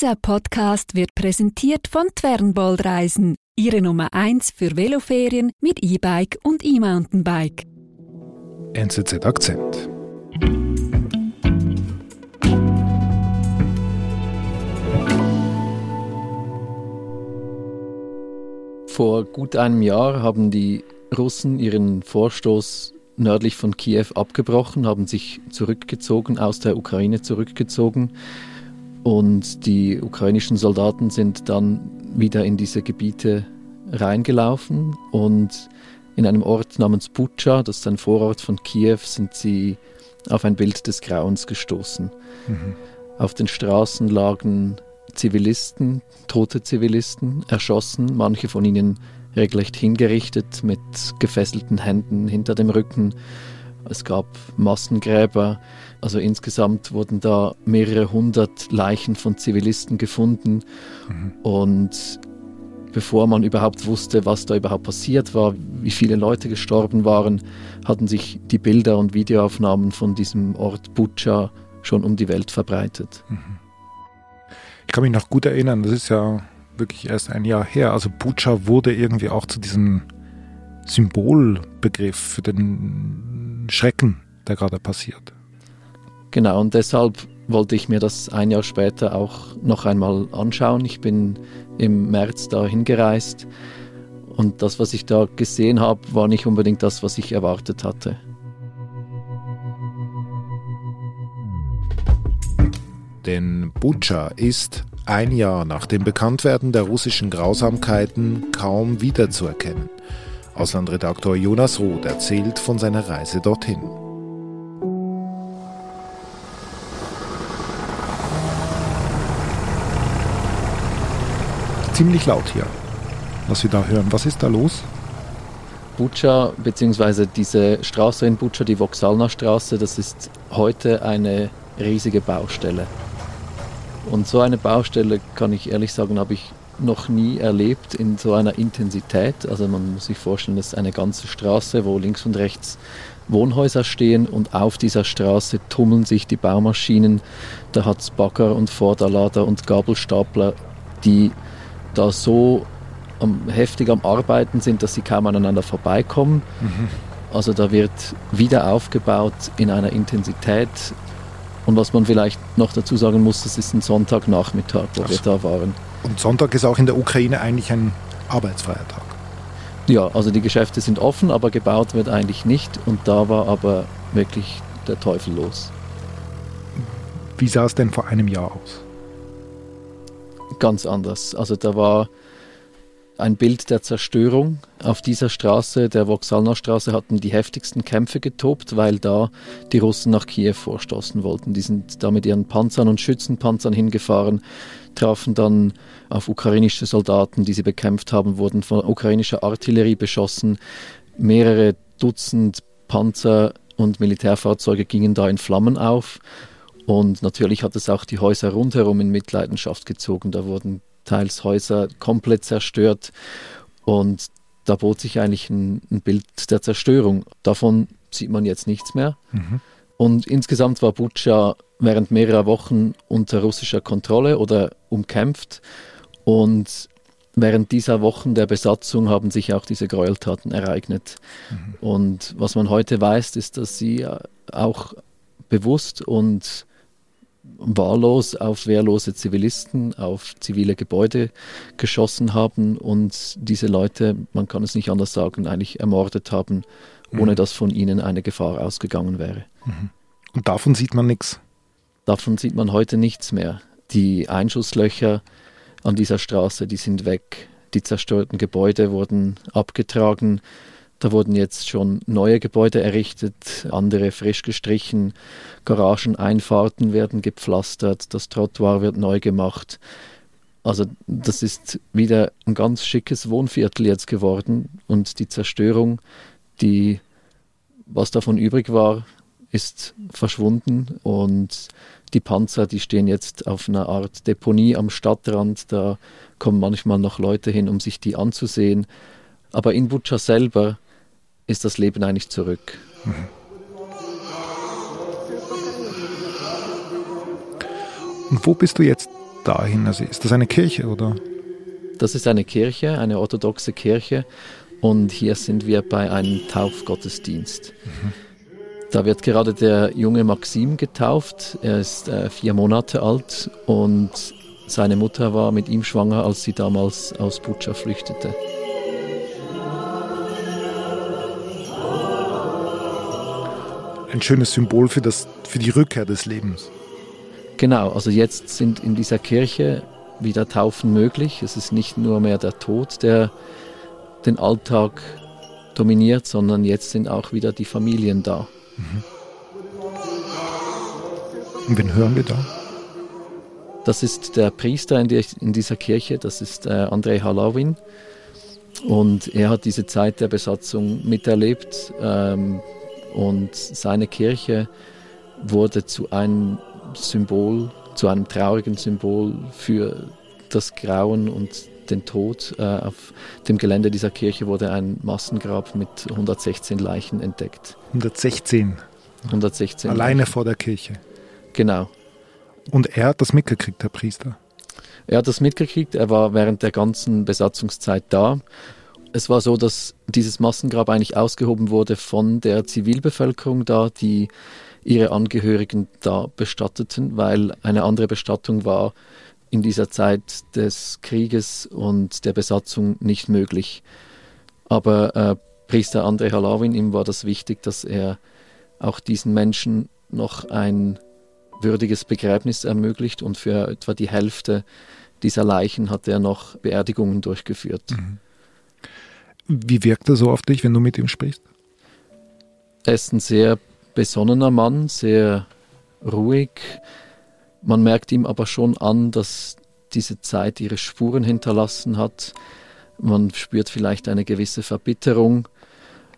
Dieser Podcast wird präsentiert von Twernbold Reisen, Ihre Nummer 1 für Veloferien mit E-Bike und E-Mountainbike. NZZ Akzent. Vor gut einem Jahr haben die Russen ihren Vorstoß nördlich von Kiew abgebrochen, haben sich zurückgezogen, aus der Ukraine zurückgezogen. Und die ukrainischen Soldaten sind dann wieder in diese Gebiete reingelaufen und in einem Ort namens Bucha, das ist ein Vorort von Kiew, sind sie auf ein Bild des Grauens gestoßen. Mhm. Auf den Straßen lagen Zivilisten, tote Zivilisten, erschossen, manche von ihnen regelrecht hingerichtet mit gefesselten Händen hinter dem Rücken. Es gab Massengräber. Also insgesamt wurden da mehrere hundert Leichen von Zivilisten gefunden. Mhm. Und bevor man überhaupt wusste, was da überhaupt passiert war, wie viele Leute gestorben waren, hatten sich die Bilder und Videoaufnahmen von diesem Ort Bucha schon um die Welt verbreitet. Mhm. Ich kann mich noch gut erinnern, das ist ja wirklich erst ein Jahr her. Also Bucha wurde irgendwie auch zu diesem Symbolbegriff für den Schrecken, der gerade passiert. Genau, und deshalb wollte ich mir das ein Jahr später auch noch einmal anschauen. Ich bin im März da hingereist und das, was ich da gesehen habe, war nicht unbedingt das, was ich erwartet hatte. Denn Bucha ist ein Jahr nach dem Bekanntwerden der russischen Grausamkeiten kaum wiederzuerkennen. Auslandredaktor Jonas Roth erzählt von seiner Reise dorthin. Ziemlich laut hier, was wir da hören. Was ist da los? Bucha, beziehungsweise diese Straße in Bucha, die Voksalna Straße, das ist heute eine riesige Baustelle. Und so eine Baustelle, kann ich ehrlich sagen, habe ich noch nie erlebt in so einer Intensität. Also man muss sich vorstellen, das ist eine ganze Straße, wo links und rechts Wohnhäuser stehen und auf dieser Straße tummeln sich die Baumaschinen. Da hat es Bagger und Vorderlader und Gabelstapler, die da so heftig am Arbeiten sind, dass sie kaum aneinander vorbeikommen. Mhm. Also da wird wieder aufgebaut in einer Intensität, und was man vielleicht noch dazu sagen muss, das ist ein Sonntagnachmittag, wo also. wir da waren. Und Sonntag ist auch in der Ukraine eigentlich ein arbeitsfreier Tag. Ja, also die Geschäfte sind offen, aber gebaut wird eigentlich nicht. Und da war aber wirklich der Teufel los. Wie sah es denn vor einem Jahr aus? Ganz anders. Also da war ein Bild der Zerstörung. Auf dieser Straße, der Voksalna Straße, hatten die heftigsten Kämpfe getobt, weil da die Russen nach Kiew vorstoßen wollten. Die sind da mit ihren Panzern und Schützenpanzern hingefahren, trafen dann auf ukrainische Soldaten, die sie bekämpft haben, wurden von ukrainischer Artillerie beschossen. Mehrere Dutzend Panzer und Militärfahrzeuge gingen da in Flammen auf. Und natürlich hat es auch die Häuser rundherum in Mitleidenschaft gezogen. Da wurden teils Häuser komplett zerstört und da bot sich eigentlich ein, ein Bild der Zerstörung. Davon sieht man jetzt nichts mehr. Mhm. Und insgesamt war Butscha während mehrerer Wochen unter russischer Kontrolle oder umkämpft. Und während dieser Wochen der Besatzung haben sich auch diese Gräueltaten ereignet. Mhm. Und was man heute weiß, ist, dass sie auch bewusst und wahllos auf wehrlose Zivilisten, auf zivile Gebäude geschossen haben und diese Leute, man kann es nicht anders sagen, eigentlich ermordet haben, ohne mhm. dass von ihnen eine Gefahr ausgegangen wäre. Mhm. Und davon sieht man nichts? Davon sieht man heute nichts mehr. Die Einschusslöcher an dieser Straße, die sind weg. Die zerstörten Gebäude wurden abgetragen. Da wurden jetzt schon neue Gebäude errichtet, andere frisch gestrichen, Garageneinfahrten werden gepflastert, das Trottoir wird neu gemacht. Also das ist wieder ein ganz schickes Wohnviertel jetzt geworden und die Zerstörung, die was davon übrig war, ist verschwunden und die Panzer, die stehen jetzt auf einer Art Deponie am Stadtrand. Da kommen manchmal noch Leute hin, um sich die anzusehen. Aber in Butscha selber ist das Leben eigentlich zurück. Und wo bist du jetzt dahin? Also ist das eine Kirche oder? Das ist eine Kirche, eine orthodoxe Kirche. Und hier sind wir bei einem Taufgottesdienst. Mhm. Da wird gerade der junge Maxim getauft. Er ist äh, vier Monate alt und seine Mutter war mit ihm schwanger, als sie damals aus Butscha flüchtete. Ein schönes Symbol für, das, für die Rückkehr des Lebens. Genau, also jetzt sind in dieser Kirche wieder Taufen möglich. Es ist nicht nur mehr der Tod, der den Alltag dominiert, sondern jetzt sind auch wieder die Familien da. Mhm. Und wen hören wir da? Das ist der Priester in, die, in dieser Kirche, das ist äh, Andrei Halawin. Und er hat diese Zeit der Besatzung miterlebt. Ähm, und seine Kirche wurde zu einem Symbol, zu einem traurigen Symbol für das Grauen und den Tod. Äh, auf dem Gelände dieser Kirche wurde ein Massengrab mit 116 Leichen entdeckt. 116? 116. Alleine Leichen. vor der Kirche? Genau. Und er hat das mitgekriegt, der Priester? Er hat das mitgekriegt. Er war während der ganzen Besatzungszeit da. Es war so, dass dieses Massengrab eigentlich ausgehoben wurde von der Zivilbevölkerung da, die ihre Angehörigen da bestatteten, weil eine andere Bestattung war in dieser Zeit des Krieges und der Besatzung nicht möglich. Aber äh, Priester André Halawin, ihm war das wichtig, dass er auch diesen Menschen noch ein würdiges Begräbnis ermöglicht und für etwa die Hälfte dieser Leichen hat er noch Beerdigungen durchgeführt. Mhm. Wie wirkt er so auf dich, wenn du mit ihm sprichst? Er ist ein sehr besonnener Mann, sehr ruhig, man merkt ihm aber schon an, dass diese Zeit ihre Spuren hinterlassen hat. Man spürt vielleicht eine gewisse Verbitterung.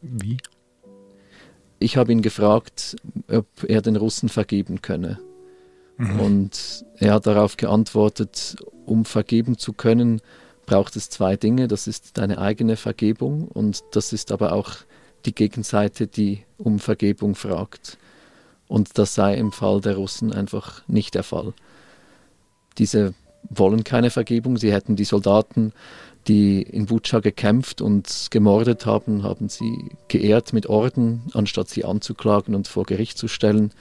Wie? Ich habe ihn gefragt, ob er den Russen vergeben könne. Mhm. Und er hat darauf geantwortet, um vergeben zu können, braucht es zwei Dinge. Das ist deine eigene Vergebung und das ist aber auch die Gegenseite, die um Vergebung fragt. Und das sei im Fall der Russen einfach nicht der Fall. Diese wollen keine Vergebung. Sie hätten die Soldaten, die in Butscha gekämpft und gemordet haben, haben sie geehrt mit Orden, anstatt sie anzuklagen und vor Gericht zu stellen.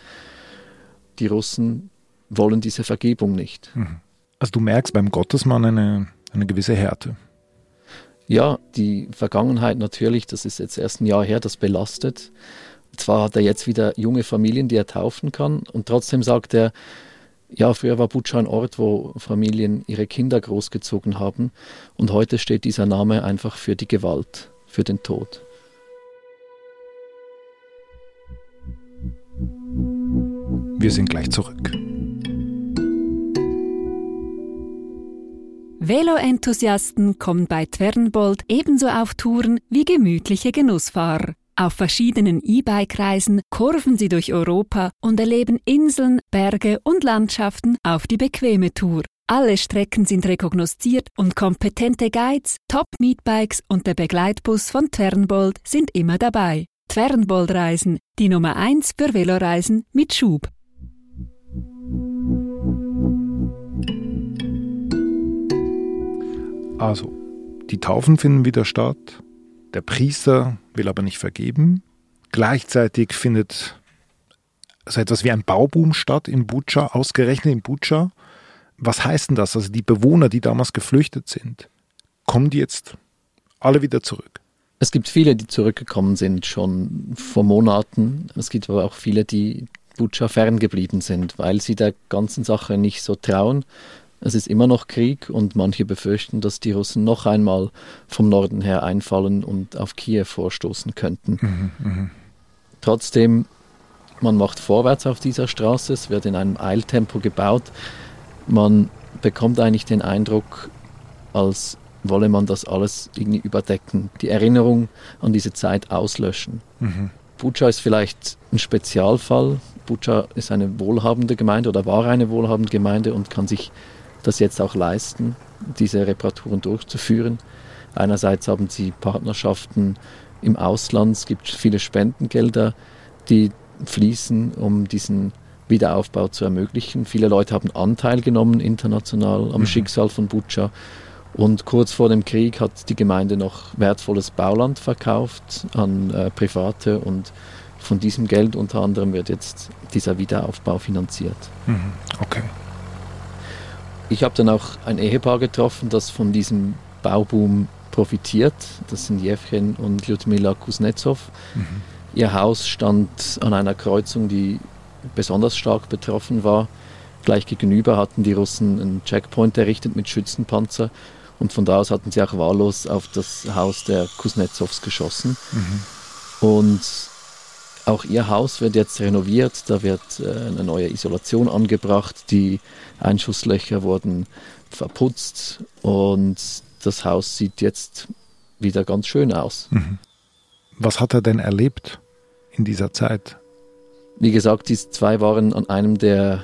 Die Russen wollen diese Vergebung nicht. Mhm. Also du merkst beim Gottesmann eine, eine gewisse Härte. Ja, die Vergangenheit natürlich, das ist jetzt erst ein Jahr her, das belastet. Zwar hat er jetzt wieder junge Familien, die er taufen kann, und trotzdem sagt er, ja, früher war Butscha ein Ort, wo Familien ihre Kinder großgezogen haben, und heute steht dieser Name einfach für die Gewalt, für den Tod. Wir sind gleich zurück. Velo-Enthusiasten kommen bei Twernbold ebenso auf Touren wie gemütliche Genussfahrer. Auf verschiedenen E-Bike-Reisen kurven sie durch Europa und erleben Inseln, Berge und Landschaften auf die bequeme Tour. Alle Strecken sind rekognosziert und kompetente Guides, Top-Meetbikes und der Begleitbus von Twernbold sind immer dabei. Twernbold Reisen, die Nummer 1 für Veloreisen mit Schub. Also, die Taufen finden wieder statt. Der Priester will aber nicht vergeben. Gleichzeitig findet so etwas wie ein Bauboom statt in Butscha, ausgerechnet in Butscha. Was heißt denn das? Also die Bewohner, die damals geflüchtet sind, kommen die jetzt alle wieder zurück? Es gibt viele, die zurückgekommen sind schon vor Monaten. Es gibt aber auch viele, die Butscha ferngeblieben sind, weil sie der ganzen Sache nicht so trauen es ist immer noch Krieg und manche befürchten, dass die Russen noch einmal vom Norden her einfallen und auf Kiew vorstoßen könnten. Mhm, mh. Trotzdem, man macht vorwärts auf dieser Straße, es wird in einem Eiltempo gebaut. Man bekommt eigentlich den Eindruck, als wolle man das alles irgendwie überdecken, die Erinnerung an diese Zeit auslöschen. Mhm. Bucha ist vielleicht ein Spezialfall. Bucha ist eine wohlhabende Gemeinde oder war eine wohlhabende Gemeinde und kann sich das jetzt auch leisten, diese Reparaturen durchzuführen. Einerseits haben sie Partnerschaften im Ausland, es gibt viele Spendengelder, die fließen, um diesen Wiederaufbau zu ermöglichen. Viele Leute haben Anteil genommen international am mhm. Schicksal von Butscha. Und kurz vor dem Krieg hat die Gemeinde noch wertvolles Bauland verkauft an äh, Private und von diesem Geld unter anderem wird jetzt dieser Wiederaufbau finanziert. Mhm. Okay. Ich habe dann auch ein Ehepaar getroffen, das von diesem Bauboom profitiert. Das sind Jevchen und Lyudmila Kuznetsov. Mhm. Ihr Haus stand an einer Kreuzung, die besonders stark betroffen war. Gleich gegenüber hatten die Russen einen Checkpoint errichtet mit Schützenpanzer und von da aus hatten sie auch wahllos auf das Haus der Kuznetsovs geschossen. Mhm. Und auch ihr Haus wird jetzt renoviert, da wird äh, eine neue Isolation angebracht, die Einschusslöcher wurden verputzt und das Haus sieht jetzt wieder ganz schön aus. Mhm. Was hat er denn erlebt in dieser Zeit? Wie gesagt, diese zwei waren an einem der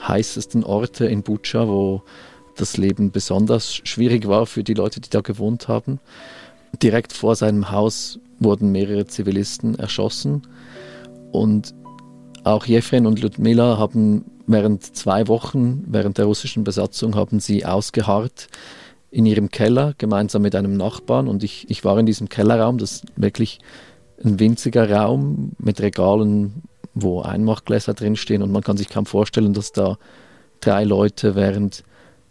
heißesten Orte in Butscha, wo das Leben besonders schwierig war für die Leute, die da gewohnt haben. Direkt vor seinem Haus wurden mehrere Zivilisten erschossen und auch Jefren und Ludmila haben während zwei Wochen, während der russischen Besatzung, haben sie ausgeharrt in ihrem Keller gemeinsam mit einem Nachbarn. Und ich, ich war in diesem Kellerraum, das ist wirklich ein winziger Raum mit Regalen wo Einmachgläser drinstehen und man kann sich kaum vorstellen, dass da drei Leute während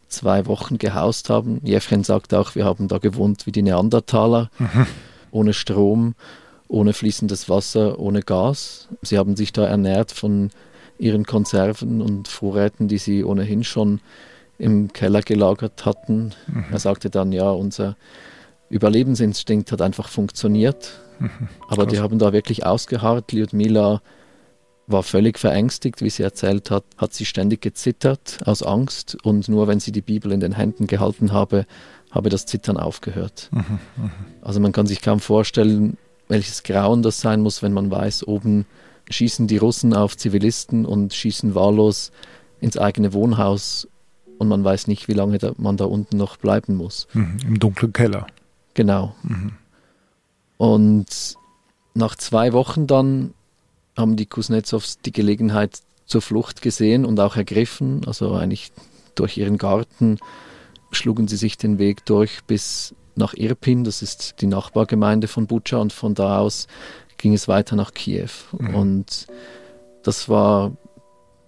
zwei Wochen gehaust haben. Jefren sagt auch, wir haben da gewohnt wie die Neandertaler, mhm. ohne Strom, ohne fließendes Wasser, ohne Gas. Sie haben sich da ernährt von ihren Konserven und Vorräten, die sie ohnehin schon im Keller gelagert hatten. Mhm. Er sagte dann, ja, unser Überlebensinstinkt hat einfach funktioniert. Mhm. Aber die haben da wirklich ausgeharrt. Lyudmila war völlig verängstigt, wie sie erzählt hat, hat sie ständig gezittert aus Angst und nur wenn sie die Bibel in den Händen gehalten habe, habe das Zittern aufgehört. Mhm, mh. Also man kann sich kaum vorstellen, welches Grauen das sein muss, wenn man weiß, oben schießen die Russen auf Zivilisten und schießen wahllos ins eigene Wohnhaus und man weiß nicht, wie lange da, man da unten noch bleiben muss. Mhm, Im dunklen Keller. Genau. Mhm. Und nach zwei Wochen dann haben die Kuznetsovs die Gelegenheit zur Flucht gesehen und auch ergriffen. Also eigentlich durch ihren Garten schlugen sie sich den Weg durch bis nach Irpin, das ist die Nachbargemeinde von Butscha, und von da aus ging es weiter nach Kiew. Mhm. Und das war,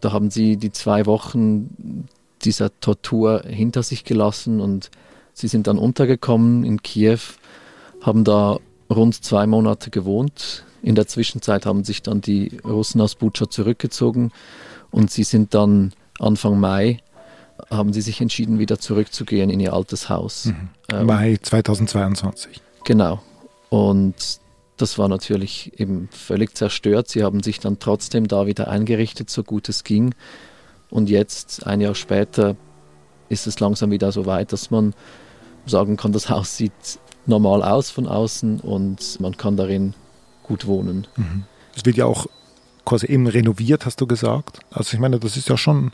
da haben sie die zwei Wochen dieser Tortur hinter sich gelassen und sie sind dann untergekommen in Kiew, haben da rund zwei Monate gewohnt, in der Zwischenzeit haben sich dann die Russen aus Butscha zurückgezogen und sie sind dann Anfang Mai haben sie sich entschieden, wieder zurückzugehen in ihr altes Haus. Mhm. Ähm, Mai 2022. Genau. Und das war natürlich eben völlig zerstört. Sie haben sich dann trotzdem da wieder eingerichtet, so gut es ging. Und jetzt, ein Jahr später, ist es langsam wieder so weit, dass man sagen kann, das Haus sieht normal aus von außen und man kann darin gut wohnen. Mhm. Es wird ja auch quasi eben renoviert, hast du gesagt. Also ich meine, das ist ja schon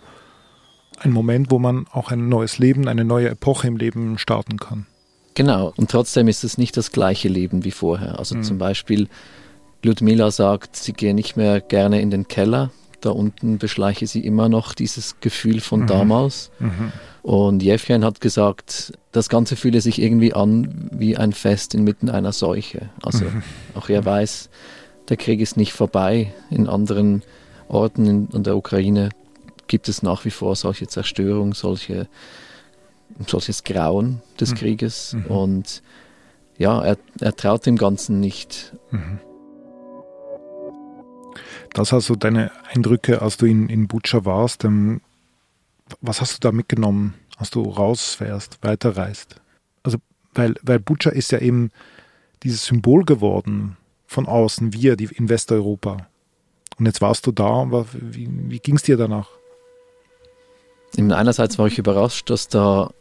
ein Moment, wo man auch ein neues Leben, eine neue Epoche im Leben starten kann. Genau, und trotzdem ist es nicht das gleiche Leben wie vorher. Also mhm. zum Beispiel, Ludmila sagt, sie gehe nicht mehr gerne in den Keller. Da unten beschleiche sie immer noch dieses Gefühl von mhm. damals. Mhm. Und Jevgen hat gesagt, das Ganze fühle sich irgendwie an wie ein Fest inmitten einer Seuche. Also mhm. auch er weiß, der Krieg ist nicht vorbei. In anderen Orten in, in der Ukraine gibt es nach wie vor solche Zerstörung, solche, solches Grauen des mhm. Krieges. Mhm. Und ja, er, er, traut dem Ganzen nicht. Mhm. Das also deine Eindrücke, als du in, in Butscha warst. Ähm, was hast du da mitgenommen, als du rausfährst, weiterreist? Also, weil, weil Butcher ist ja eben dieses Symbol geworden von außen, wir, die in Westeuropa. Und jetzt warst du da, wie, wie ging es dir danach? Einerseits war ich überrascht, dass da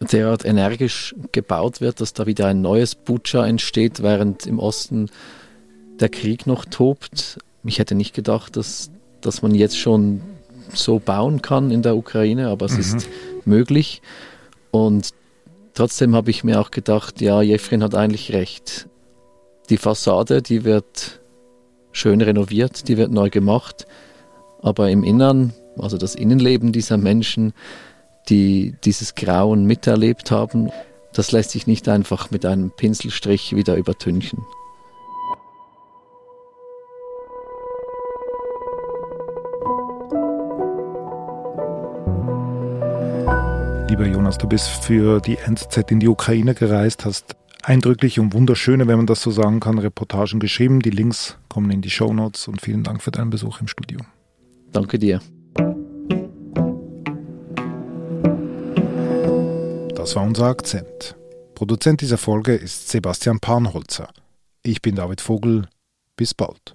derart energisch gebaut wird, dass da wieder ein neues Butcher entsteht, während im Osten der Krieg noch tobt. Ich hätte nicht gedacht, dass, dass man jetzt schon so bauen kann in der Ukraine, aber es mhm. ist möglich. Und trotzdem habe ich mir auch gedacht, ja, Jefrin hat eigentlich recht. Die Fassade, die wird schön renoviert, die wird neu gemacht, Aber im Innern, also das Innenleben dieser Menschen, die dieses Grauen miterlebt haben, das lässt sich nicht einfach mit einem Pinselstrich wieder übertünchen. Lieber Jonas, du bist für die NZZ in die Ukraine gereist, hast eindrückliche und wunderschöne, wenn man das so sagen kann, Reportagen geschrieben. Die Links kommen in die Show Notes und vielen Dank für deinen Besuch im Studio. Danke dir. Das war unser Akzent. Produzent dieser Folge ist Sebastian Panholzer. Ich bin David Vogel. Bis bald.